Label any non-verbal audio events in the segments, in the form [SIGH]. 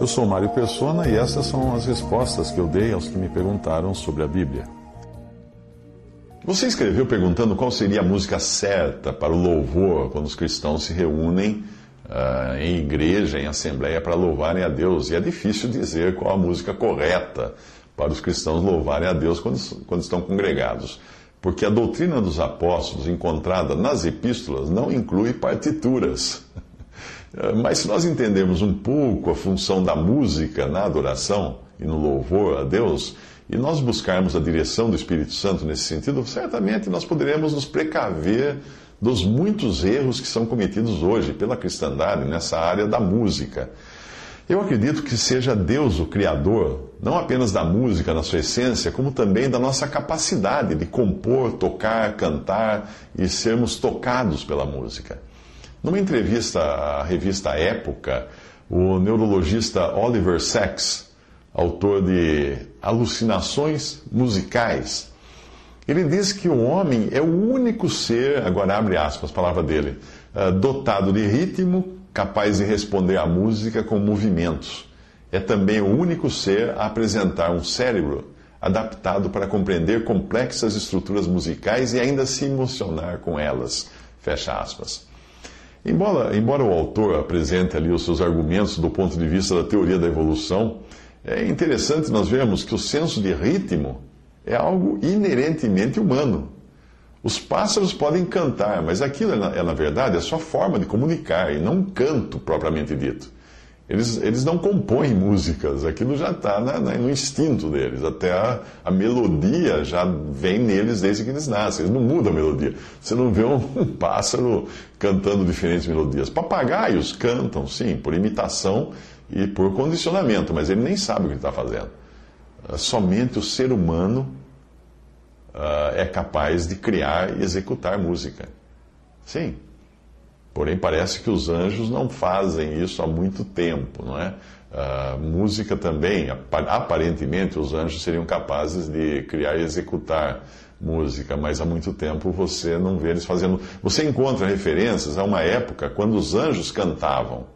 Eu sou Mário Persona e essas são as respostas que eu dei aos que me perguntaram sobre a Bíblia. Você escreveu perguntando qual seria a música certa para o louvor quando os cristãos se reúnem uh, em igreja, em assembleia, para louvarem a Deus. E é difícil dizer qual a música correta para os cristãos louvarem a Deus quando, quando estão congregados. Porque a doutrina dos apóstolos, encontrada nas epístolas, não inclui partituras. [LAUGHS] Mas se nós entendermos um pouco a função da música na adoração e no louvor a Deus, e nós buscarmos a direção do Espírito Santo nesse sentido, certamente nós poderemos nos precaver dos muitos erros que são cometidos hoje pela cristandade nessa área da música. Eu acredito que seja Deus o Criador, não apenas da música na sua essência, como também da nossa capacidade de compor, tocar, cantar e sermos tocados pela música. Numa entrevista à revista Época, o neurologista Oliver Sacks autor de Alucinações Musicais. Ele diz que o homem é o único ser, agora abre aspas, palavra dele, eh, dotado de ritmo, capaz de responder à música com movimentos. É também o único ser a apresentar um cérebro adaptado para compreender complexas estruturas musicais e ainda se emocionar com elas. Fecha aspas. Embora, embora o autor apresente ali os seus argumentos do ponto de vista da teoria da evolução, é interessante nós vermos que o senso de ritmo é algo inerentemente humano. Os pássaros podem cantar, mas aquilo é, na, é, na verdade, a sua forma de comunicar e não um canto propriamente dito. Eles, eles não compõem músicas, aquilo já está no instinto deles. Até a, a, melodia já vem neles desde que eles nascem. Eles não mudam a melodia. Você não vê um, [LAUGHS] um pássaro cantando diferentes melodias. Papagaios cantam, sim, por imitação e por condicionamento, mas ele nem sabe o que está fazendo. Ah, somente o ser humano uh, é capaz de criar e executar música. Sim. Porém, parece que os anjos não fazem isso há muito tempo, não é? Uh, música também, aparentemente, os anjos seriam capazes de criar e executar música, mas há muito tempo você não vê eles fazendo. Você encontra referências a uma época quando os anjos cantavam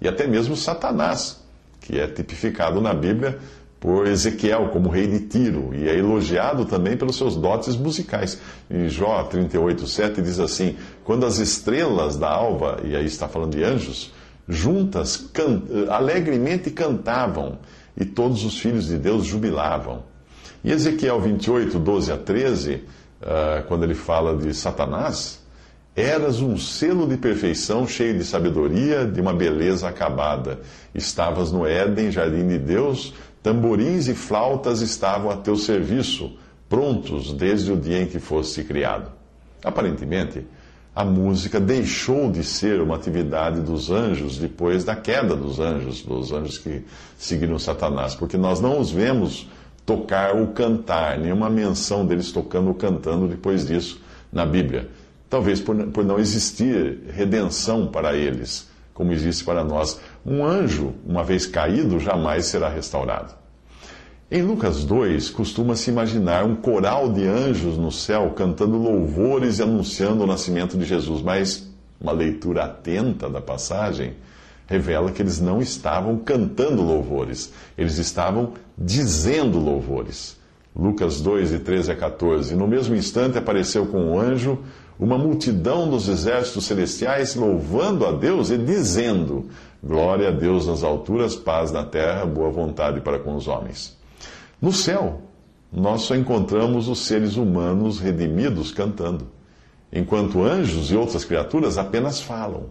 e até mesmo Satanás, que é tipificado na Bíblia por Ezequiel como rei de Tiro e é elogiado também pelos seus dotes musicais. Em Jó 38:7 diz assim: "Quando as estrelas da alva, e aí está falando de anjos, juntas can alegremente cantavam, e todos os filhos de Deus jubilavam." E Ezequiel 28, 12 a 13, uh, ah, quando ele fala de Satanás, Eras um selo de perfeição, cheio de sabedoria, de uma beleza acabada. Estavas no Éden, jardim de Deus, tamborins e flautas estavam a teu serviço, prontos desde o dia em que foste criado. Aparentemente, a música deixou de ser uma atividade dos anjos depois da queda dos anjos, dos anjos que seguiram Satanás, porque nós não os vemos tocar ou cantar, nenhuma menção deles tocando ou cantando depois disso na Bíblia. Talvez por, por não existir redenção para eles, como existe para nós. Um anjo, uma vez caído, jamais será restaurado. Em Lucas 2, costuma-se imaginar um coral de anjos no céu cantando louvores e anunciando o nascimento de Jesus, mas uma leitura atenta da passagem revela que eles não estavam cantando louvores, eles estavam dizendo louvores. Lucas 2, de 13 a 14. No mesmo instante apareceu com um anjo uma multidão dos exércitos celestiais louvando a Deus e dizendo: Glória a Deus nas alturas, paz na terra, boa vontade para com os homens. No céu, nós só encontramos os seres humanos redimidos cantando, enquanto anjos e outras criaturas apenas falam.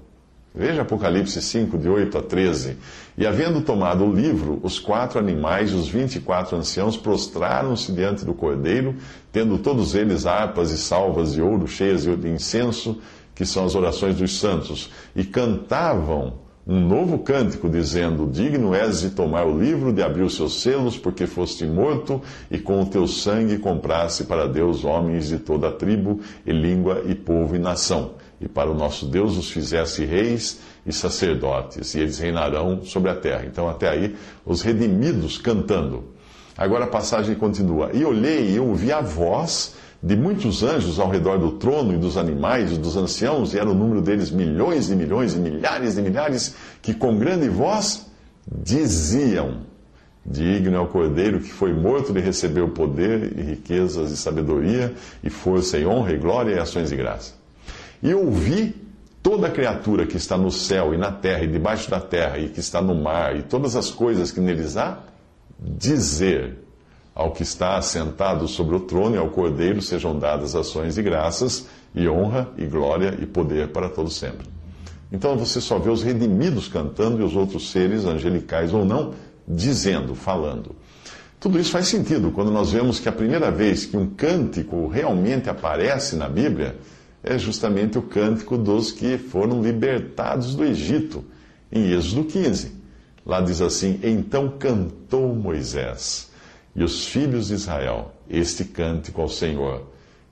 Veja Apocalipse 5, de 8 a 13. E havendo tomado o livro, os quatro animais e os vinte e quatro anciãos prostraram-se diante do cordeiro, tendo todos eles harpas e salvas de ouro cheias de incenso, que são as orações dos santos, e cantavam um novo cântico, dizendo: Digno és de tomar o livro, de abrir os seus selos, porque foste morto, e com o teu sangue compraste para Deus homens de toda a tribo, e língua, e povo e nação. E para o nosso Deus os fizeste reis e sacerdotes, e eles reinarão sobre a terra. Então, até aí, os redimidos cantando. Agora a passagem continua. E olhei e ouvi a voz de muitos anjos ao redor do trono e dos animais e dos anciãos, e era o número deles milhões e milhões e milhares e milhares, que com grande voz diziam: Digno é o cordeiro que foi morto de receber o poder e riquezas e sabedoria, e força e honra e glória e ações de graça. E ouvi toda criatura que está no céu e na terra e debaixo da terra e que está no mar e todas as coisas que neles há dizer ao que está assentado sobre o trono e ao cordeiro sejam dadas ações de graças e honra e glória e poder para todos sempre. Então você só vê os redimidos cantando e os outros seres, angelicais ou não, dizendo, falando. Tudo isso faz sentido quando nós vemos que a primeira vez que um cântico realmente aparece na Bíblia é justamente o cântico dos que foram libertados do Egito, em Êxodo 15. Lá diz assim: Então cantou Moisés e os filhos de Israel este cântico ao Senhor.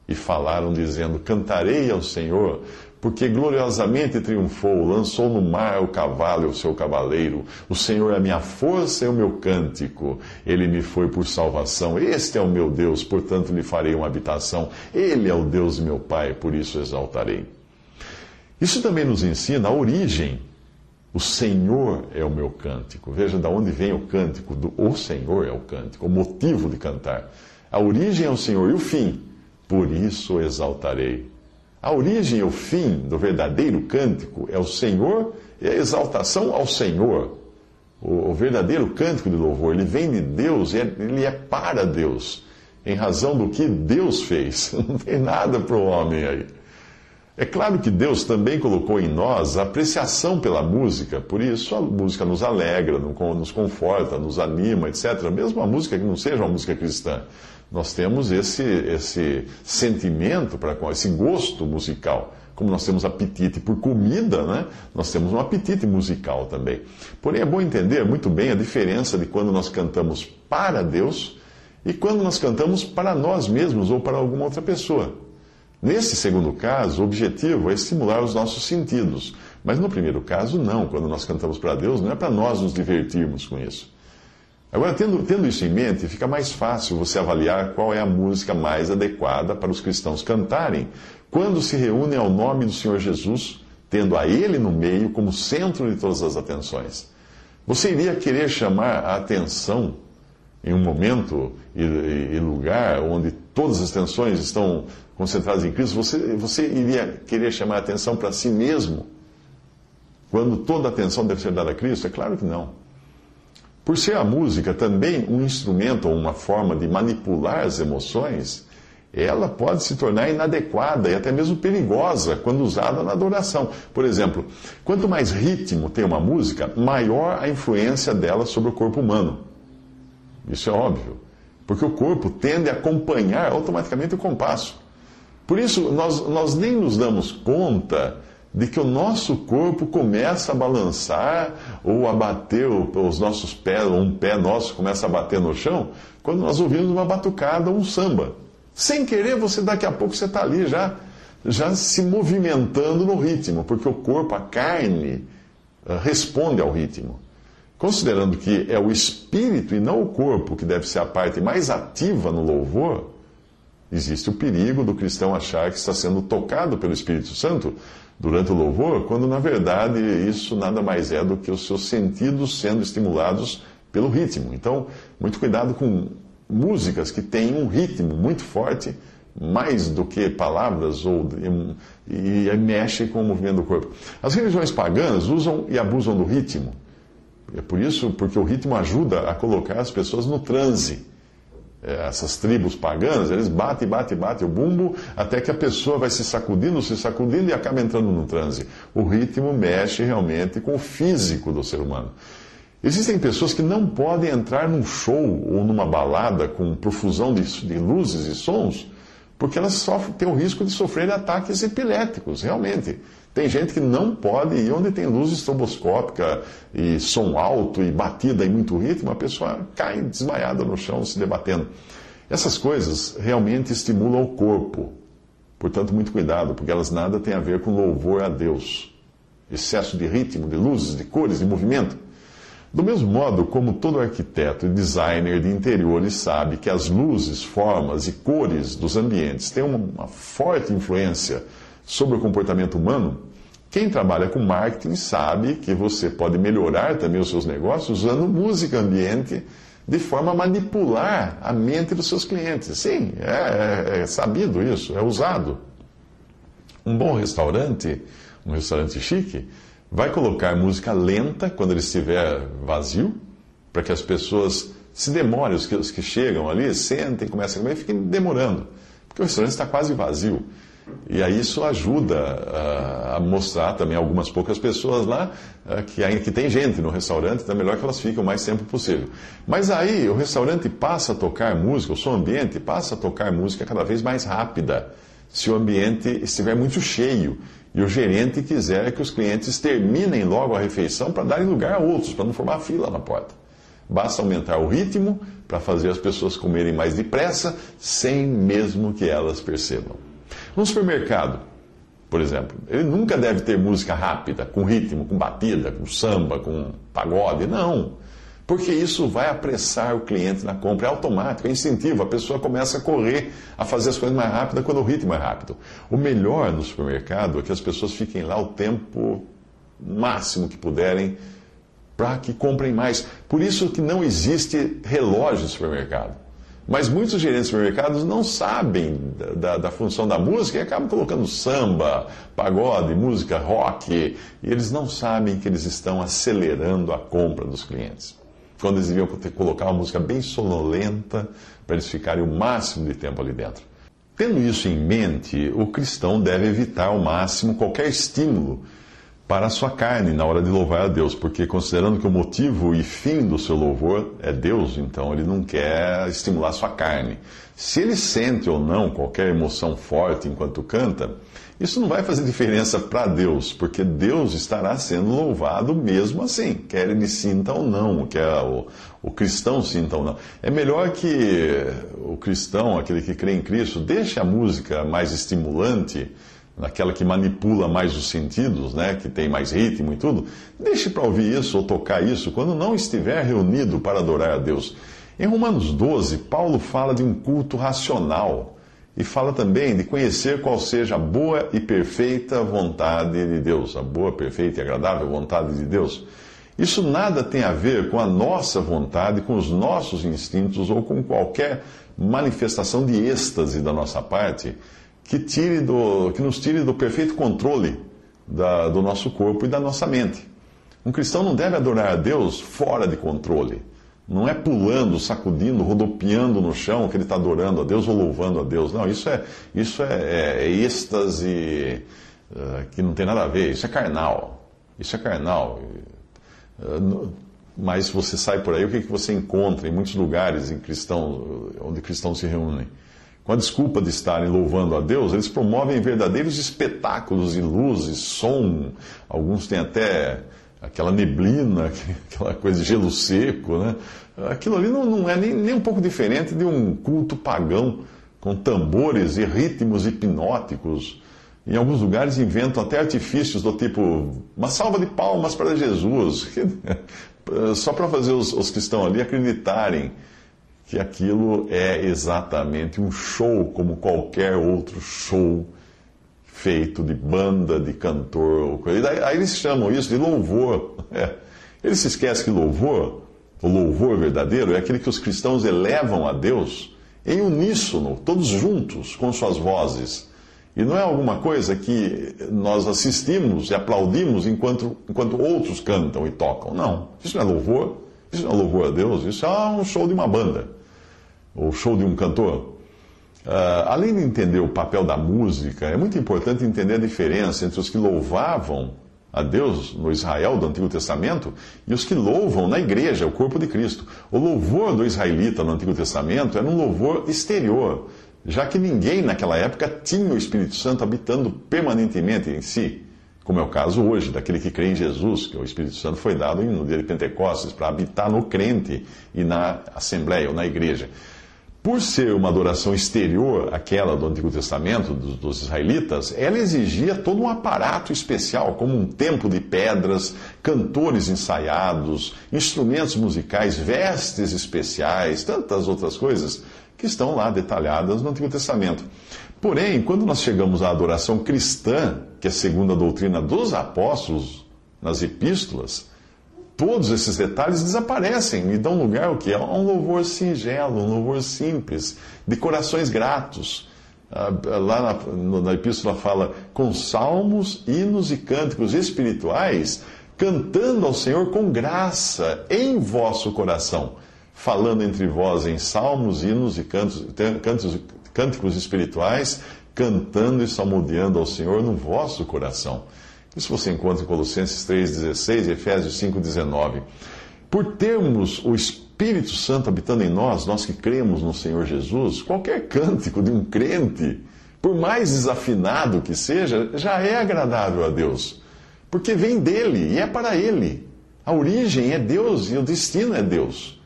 E falaram, dizendo: Cantarei ao Senhor, porque gloriosamente triunfou, lançou no mar o cavalo e o seu cavaleiro. O Senhor é a minha força e o meu cântico. Ele me foi por salvação. Este é o meu Deus, portanto lhe farei uma habitação. Ele é o Deus de meu Pai, por isso exaltarei. Isso também nos ensina a origem. O Senhor é o meu cântico. Veja de onde vem o cântico do O Senhor é o cântico, o motivo de cantar. A origem é o Senhor e o fim. Por isso exaltarei. A origem e o fim do verdadeiro cântico é o Senhor e a exaltação ao Senhor. O, o verdadeiro cântico de louvor, ele vem de Deus e é, ele é para Deus, em razão do que Deus fez. [LAUGHS] Não tem nada para o homem aí. É claro que Deus também colocou em nós apreciação pela música, por isso a música nos alegra, nos conforta, nos anima, etc. Mesmo a música que não seja uma música cristã nós temos esse, esse sentimento, para esse gosto musical. Como nós temos apetite por comida, né? nós temos um apetite musical também. Porém, é bom entender muito bem a diferença de quando nós cantamos para Deus e quando nós cantamos para nós mesmos ou para alguma outra pessoa. Nesse segundo caso, o objetivo é estimular os nossos sentidos. Mas no primeiro caso, não. Quando nós cantamos para Deus, não é para nós nos divertirmos com isso. Agora, tendo, tendo isso em mente, fica mais fácil você avaliar qual é a música mais adequada para os cristãos cantarem quando se reúnem ao nome do Senhor Jesus, tendo a Ele no meio como centro de todas as atenções. Você iria querer chamar a atenção em um momento e, lugar onde todas as atenções estão concentradas em Cristo? Você, você iria querer chamar a atenção para si mesmo quando toda a atenção deve ser dada a Cristo? É claro que não. Por ser a música também um instrumento ou uma forma de manipular as emoções, ela pode se tornar inadequada e até mesmo perigosa quando usada na adoração. Por exemplo, quanto mais ritmo tem uma música, maior a influência dela sobre o corpo humano. Isso é óbvio, porque o corpo tende a acompanhar automaticamente o compasso. Por isso, nós, nós nem nos damos conta de que o nosso corpo começa a balançar ou a bater os nossos pés, ou um pé nosso começa a bater no chão, quando nós ouvimos uma batucada ou um samba. Sem querer, você daqui a pouco você está ali já, já se movimentando no ritmo, porque o corpo, a carne, eh, responde ao ritmo. Considerando que é o espírito e não o corpo que deve ser a parte mais ativa no louvor, existe o perigo do cristão achar que está sendo tocado pelo Espírito Santo durante o louvor, quando na verdade isso nada mais é do que os seus sentidos sendo estimulados pelo ritmo. Então, muito cuidado com músicas que têm um ritmo muito forte, mais do que palavras, ou, e, mexe com o movimento do corpo. As religiões pagãs usam e abusam do ritmo. É por isso, porque o ritmo ajuda a colocar as pessoas no transe. É, essas tribos paganas, eles batem, batem, batem o bumbo até que a pessoa vai se sacudindo, se sacudindo e acaba entrando no transe. O ritmo mexe realmente com o físico do ser humano. Existem pessoas que não podem entrar num show ou numa balada com profusão de, de luzes e sons, porque elas sofrem, têm o risco de sofrer ataques epiléticos, realmente. Tem gente que não pode ir onde tem luz estroboscópica e som alto e batida em muito ritmo, a pessoa cai desmaiada no chão se debatendo. Essas coisas realmente estimulam o corpo. Portanto, muito cuidado, porque elas nada têm a ver com louvor a Deus. Excesso de ritmo, de luzes, de cores, de movimento. Do mesmo modo como todo arquiteto e designer de interiores sabe que as luzes, formas e cores dos ambientes têm uma forte influência sobre o comportamento humano, quem trabalha com marketing sabe que você pode melhorar também os seus negócios usando música ambiente de forma a manipular a mente dos seus clientes. Sim, é, é, é sabido isso, é usado. Um bom restaurante, um restaurante chique, vai colocar música lenta quando ele estiver vazio, para que as pessoas se demorem, os que, os que chegam ali, sentem, comecem a comer fiquem demorando, porque o restaurante está quase vazio. E aí isso ajuda a, a mostrar também algumas poucas pessoas lá que ainda que tem gente no restaurante, então é melhor que elas fiquem o mais tempo possível. Mas aí o restaurante passa a tocar música, o som ambiente passa a tocar música cada vez mais rápida, se o ambiente estiver muito cheio e o gerente quiser que os clientes terminem logo a refeição para darem lugar a outros, para não formar fila na porta. Basta aumentar o ritmo para fazer as pessoas comerem mais depressa, sem mesmo que elas percebam. No supermercado, por exemplo, ele nunca deve ter música rápida, com ritmo, com batida, com samba, com pagode. Não. Porque isso vai apressar o cliente na compra. É automático, é incentivo. A pessoa começa a correr, a fazer as coisas mais rápidas quando o ritmo é rápido. O melhor no supermercado é que as pessoas fiquem lá o tempo máximo que puderem para que comprem mais. Por isso que não existe relógio no supermercado. Mas muitos gerentes de supermercados não sabem da, da, função da música e acabam colocando samba, pagode, música rock, e eles não sabem que eles estão acelerando a compra dos clientes. Quando eles deviam colocar uma música bem sonolenta para eles ficarem o máximo de tempo ali dentro. Tendo isso em mente, o cristão deve evitar ao máximo qualquer estímulo para a sua carne na hora de louvar a Deus, porque considerando que o motivo e fim do seu louvor é Deus, então ele não quer estimular a sua carne. Se ele sente ou não qualquer emoção forte enquanto canta, isso não vai fazer diferença para Deus, porque Deus estará sendo louvado mesmo assim, quer ele sinta ou não, quer o, o cristão sinta ou não. É melhor que o cristão, aquele que crê em Cristo, deixe a música mais estimulante naquela que manipula mais os sentidos, né, que tem mais ritmo e tudo, deixe para ouvir isso ou tocar isso quando não estiver reunido para adorar a Deus. Em Romanos 12, Paulo fala de um culto racional e fala também de conhecer qual seja a boa e perfeita vontade de Deus, a boa, perfeita e agradável vontade de Deus. Isso nada tem a ver com a nossa vontade, com os nossos instintos ou com qualquer manifestação de êxtase da nossa parte que, tire do, que nos tire do perfeito controle da, do nosso corpo e da nossa mente. Um cristão não deve adorar a Deus fora de controle. Não é pulando, sacudindo, rodopiando no chão que ele está adorando a Deus ou louvando a Deus. Não, isso é, isso é, é, é êxtase uh, que não tem nada a ver. Isso é carnal. Isso é carnal. Uh, mas você sai por aí, o que, que você encontra em muitos lugares em cristão, onde cristãos se reúnem? Com a desculpa de estarem louvando a Deus, eles promovem verdadeiros espetáculos de luzes, som. Alguns têm até aquela neblina, [LAUGHS] aquela coisa de gelo seco, né? Aquilo ali não, não é nem, nem um pouco diferente de um culto pagão com tambores e ritmos hipnóticos. Em alguns lugares inventam até artifícios do tipo uma salva de palmas para Jesus, [LAUGHS] só para fazer os, os que estão ali acreditarem que aquilo é exatamente um show como qualquer outro show feito de banda, de cantor. Aí eles chamam isso de louvor. [LAUGHS] É. Eles se esquecem que louvor, o louvor verdadeiro, é aquele que os cristãos elevam a Deus em uníssono, todos juntos, com suas vozes. E não é alguma coisa que nós assistimos e aplaudimos enquanto, enquanto outros cantam e tocam. Não. Isso não é louvor. Isso não é louvor a Deus. Isso é um show de uma banda o show de um cantor. Uh, além de entender o papel da música, é muito importante entender a diferença entre os que louvavam a Deus no Israel do Antigo Testamento e os que louvam na igreja, o corpo de Cristo. O louvor do israelita no Antigo Testamento era um louvor exterior, já que ninguém naquela época tinha o Espírito Santo habitando permanentemente em si, como é o caso hoje, daquele que crê em Jesus, que o Espírito Santo foi dado no dia de Pentecostes para habitar no crente e na assembleia ou na igreja. Por ser uma adoração exterior àquela do Antigo Testamento, dos, dos, israelitas, ela exigia todo um aparato especial, como um templo de pedras, cantores ensaiados, instrumentos musicais, vestes especiais, tantas outras coisas que estão lá detalhadas no Antigo Testamento. Porém, quando nós chegamos à adoração cristã, que é segundo a doutrina dos apóstolos nas epístolas, todos esses detalhes desaparecem e dão lugar ao que? A um louvor singelo, um louvor simples, de corações gratos. Ah, lá na, na epístola fala com salmos, hinos e cânticos espirituais, cantando ao Senhor com graça em vosso coração falando entre vós em salmos, hinos e cantos, cantos, cânticos espirituais, cantando e salmodiando ao Senhor no vosso coração. Isso você encontra em Colossenses 3,16 e Efésios 5,19. Por termos o Espírito Santo habitando em nós, nós que cremos no Senhor Jesus, qualquer cântico de um crente, por mais desafinado que seja, já é agradável a Deus. Porque vem dele e é para ele. A origem é Deus e o destino é Deus.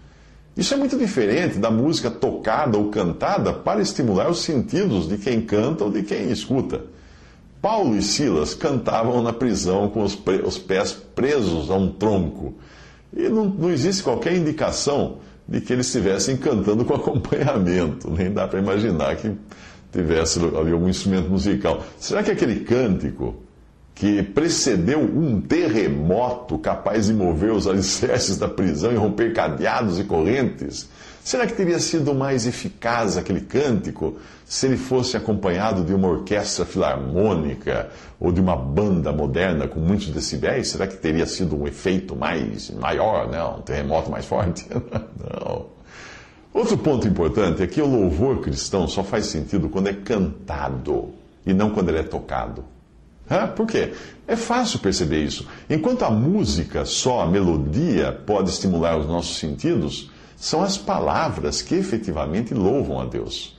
Isso é muito diferente da música tocada ou cantada para estimular os sentidos de quem canta ou de quem escuta. Paulo e Silas cantavam na prisão com os, os pés presos a um tronco. E não, não existe qualquer indicação de que eles estivessem cantando com [LAUGHS] acompanhamento. Nem dá para imaginar que tivesse ali algum instrumento musical. Será que aquele cântico que precedeu um terremoto capaz de mover os alicerces da prisão e romper cadeados e correntes? Será que teria sido mais eficaz aquele cântico se ele fosse acompanhado de uma orquestra filarmônica ou de uma banda moderna com muitos decibéis? Será que teria sido um efeito mais maior, né? um terremoto mais forte? [LAUGHS] Não. Outro ponto importante é que o louvor cristão só faz sentido quando é cantado e não quando ele é tocado. Por quê? É fácil perceber isso. Enquanto a música, só a melodia, pode estimular os nossos sentidos, são as palavras que efetivamente louvam a Deus.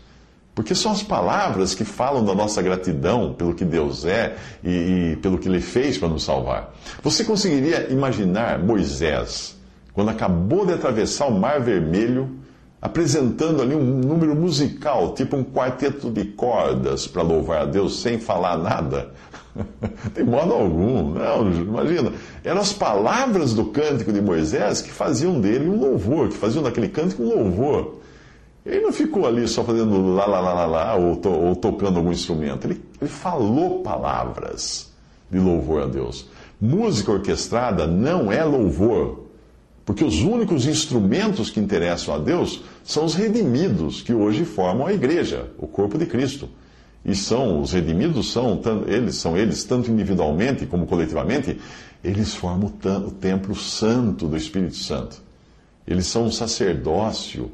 Porque são as palavras que falam da nossa gratidão pelo que Deus é e, e pelo que Ele fez para nos salvar. Você conseguiria imaginar Moisés, quando acabou de atravessar o Mar Vermelho, apresentando ali um número musical, tipo um quarteto de cordas para louvar a Deus sem falar nada? [LAUGHS] de modo algum. Não, imagina. Eram as palavras do cântico de Moisés que faziam dele um louvor, que faziam daquele cântico um louvor. Ele não ficou ali só fazendo lá, lá, lá, lá, lá ou, to, ou tocando algum instrumento. Ele, ele falou palavras de louvor a Deus. Música orquestrada não é louvor, porque os únicos instrumentos que interessam a Deus são os redimidos que hoje formam a igreja, o corpo de Cristo. E são os redimidos são eles são eles tanto individualmente como coletivamente eles formam o templo santo do Espírito Santo. Eles são um sacerdócio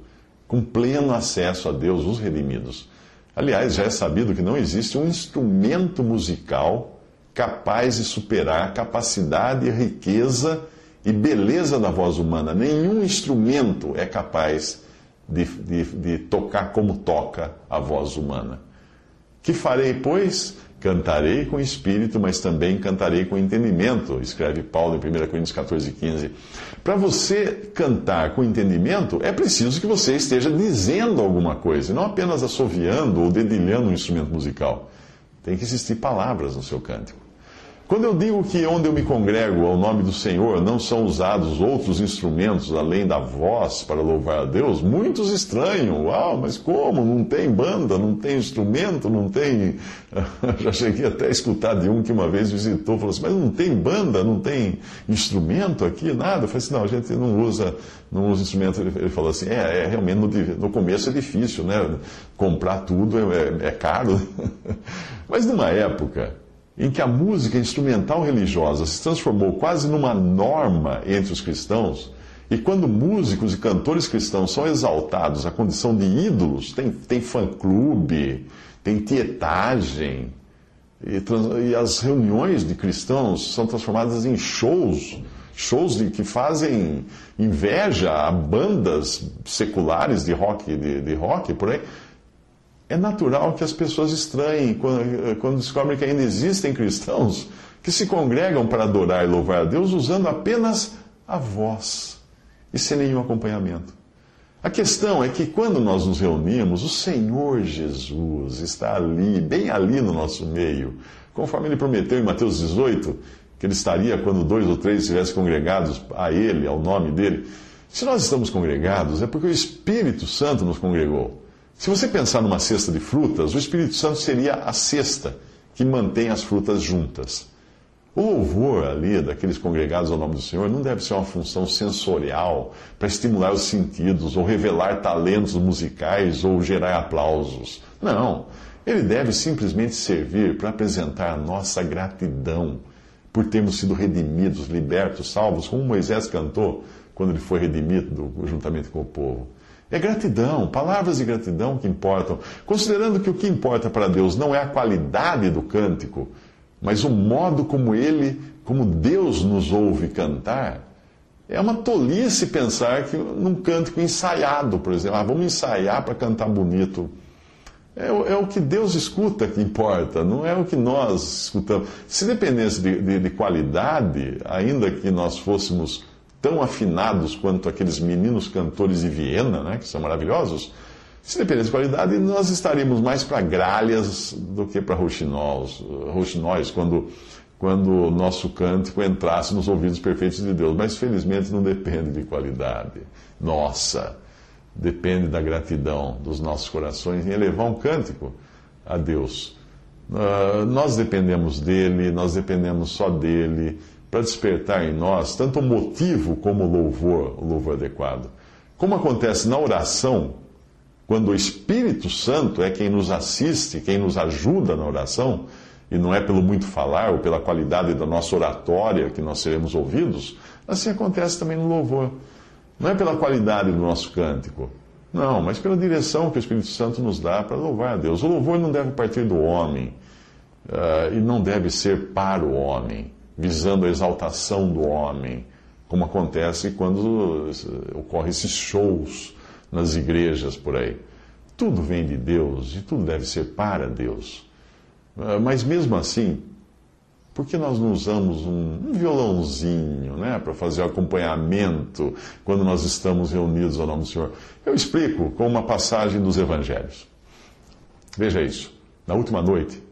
com pleno acesso a Deus os redimidos. Aliás já é sabido que não existe um instrumento musical capaz de superar a capacidade riqueza e beleza da voz humana nenhum instrumento é capaz de, de, de tocar como toca a voz humana que farei, pois? Cantarei com espírito, mas também cantarei com entendimento, escreve Paulo em 1 Coríntios 14, 15. Para você cantar com entendimento, é preciso que você esteja dizendo alguma coisa, não apenas assoviando ou dedilhando um instrumento musical. Tem que existir palavras no seu cântico. Quando eu digo que onde eu me congrego ao nome do Senhor não são usados outros instrumentos além da voz para louvar a Deus, muitos estranham. Uau, mas como? Não tem banda, não tem instrumento, não tem. [LAUGHS] Já cheguei até a escutar de um que uma vez visitou, falou assim: mas não tem banda, não tem instrumento aqui, nada. Eu falei assim: não, a gente não usa, não usa instrumento. Ele falou assim: é, é realmente no, no começo é difícil, né? Comprar tudo é, é, é caro. [LAUGHS] mas numa época em que a música instrumental religiosa se transformou quase numa norma entre os cristãos, e quando músicos e cantores cristãos são exaltados à condição de ídolos, tem, tem fã-clube, tem tietagem, e, e, as reuniões de cristãos são transformadas em shows, shows de, que fazem inveja a bandas seculares de rock, de, de rock por aí é natural que as pessoas estranhem quando, quando descobrem que ainda existem cristãos que se congregam para adorar e louvar a Deus usando apenas a voz e sem nenhum acompanhamento. A questão é que quando nós nos reunimos, o Senhor Jesus está ali, bem ali no nosso meio, conforme ele prometeu em Mateus 18, que ele estaria quando dois ou três estivessem congregados a ele, ao nome dele. Se nós estamos congregados, é porque o Espírito Santo nos congregou. Se você pensar numa cesta de frutas, o Espírito Santo seria a cesta que mantém as frutas juntas. O louvor ali daqueles congregados ao nome do Senhor não deve ser uma função sensorial para estimular os sentidos, ou revelar talentos musicais, ou gerar aplausos. Não. Ele deve simplesmente servir para apresentar a nossa gratidão por termos sido redimidos, libertos, salvos, como Moisés cantou quando ele foi redimido juntamente com o povo. É gratidão, palavras de gratidão que importam. Considerando que o que importa para Deus não é a qualidade do cântico, mas o modo como ele, como Deus nos ouve cantar, é uma tolice pensar que num cântico ensaiado, por exemplo, ah, vamos ensaiar para cantar bonito. É, é, o que Deus escuta que importa, não é o que nós escutamos. Se dependesse de, de, de qualidade, ainda que nós fôssemos tão afinados quanto aqueles meninos cantores de Viena, né, que são maravilhosos, se dependesse de qualidade, nós estaríamos mais para gralhas do que para rouxinóis, quando, quando o nosso cântico entrasse nos ouvidos perfeitos de Deus. Mas felizmente não depende de qualidade. Nossa, depende da gratidão dos nossos corações em elevar um cântico a Deus. Uh, nós dependemos dele, nós dependemos só dele para despertar em nós tanto o motivo como o louvor, o louvor adequado. Como acontece na oração, quando o Espírito Santo é quem nos assiste, quem nos ajuda na oração, e não é pelo muito falar ou pela qualidade da nossa oratória que nós seremos ouvidos, assim acontece também no louvor. Não é pela qualidade do nosso cântico, não, mas pela direção que o Espírito Santo nos dá para louvar a Deus. O louvor não deve partir do homem uh, e não deve ser para o homem, visando a exaltação do homem, como acontece quando ocorrem esses shows nas igrejas por aí. Tudo vem de Deus e tudo deve ser para Deus. Ah, mas mesmo assim, por que nós não usamos um, violãozinho né, para fazer o acompanhamento quando nós estamos reunidos ao nome do Senhor? Eu explico com uma passagem dos Evangelhos. Veja isso. Na última noite,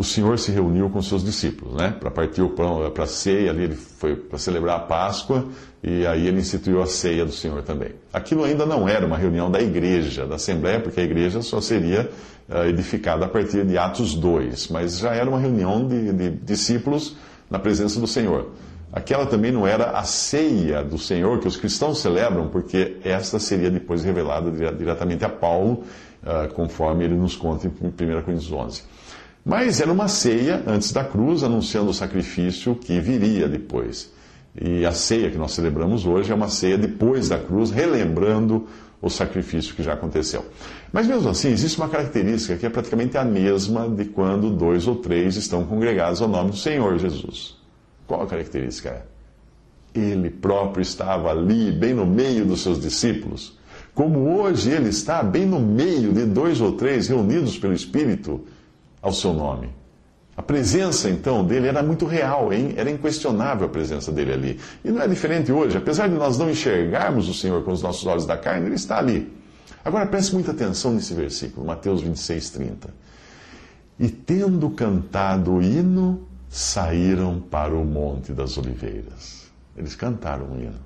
o Senhor se reuniu com seus discípulos, né? Para partir o pão, para a ceia, ali ele foi para celebrar a Páscoa e aí ele instituiu a ceia do Senhor também. Aquilo ainda não era uma reunião da igreja, da Assembleia, porque a igreja só seria uh, edificada a partir de Atos 2, mas já era uma reunião de, de discípulos na presença do Senhor. Aquela também não era a ceia do Senhor que os cristãos celebram, porque esta seria depois revelada diretamente a Paulo, uh, conforme ele nos conta em 1 Coríntios 11. Mas era uma ceia antes da cruz, anunciando o sacrifício que viria depois. E a ceia que nós celebramos hoje é uma ceia depois da cruz, relembrando o sacrifício que já aconteceu. Mas mesmo assim, existe uma característica que é praticamente a mesma de quando dois ou três estão congregados ao nome do Senhor Jesus. Qual a característica é? Ele próprio estava ali, bem no meio dos seus discípulos. Como hoje ele está bem no meio de dois ou três reunidos pelo Espírito ao seu nome. A presença, então, dele era muito real, hein? era inquestionável a presença dele ali. E não é diferente hoje. Apesar de nós não enxergarmos o Senhor com os nossos olhos da carne, ele está ali. Agora preste muita atenção nesse versículo, Mateus 26, 30. E tendo cantado o hino, saíram para o Monte das Oliveiras. Eles cantaram o hino.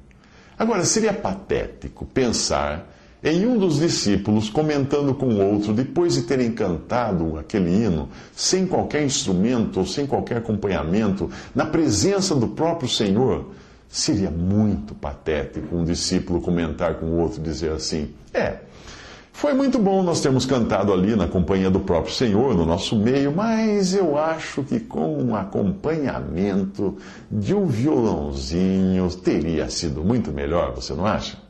Agora, seria patético pensar em um dos discípulos, comentando com o outro, depois de terem cantado aquele hino, sem qualquer instrumento ou sem qualquer acompanhamento, na presença do próprio Senhor, seria muito patético um discípulo comentar com o outro dizer assim: É, foi muito bom nós termos cantado ali na companhia do próprio Senhor, no nosso meio, mas eu acho que com um acompanhamento de um violãozinho teria sido muito melhor, você não acha?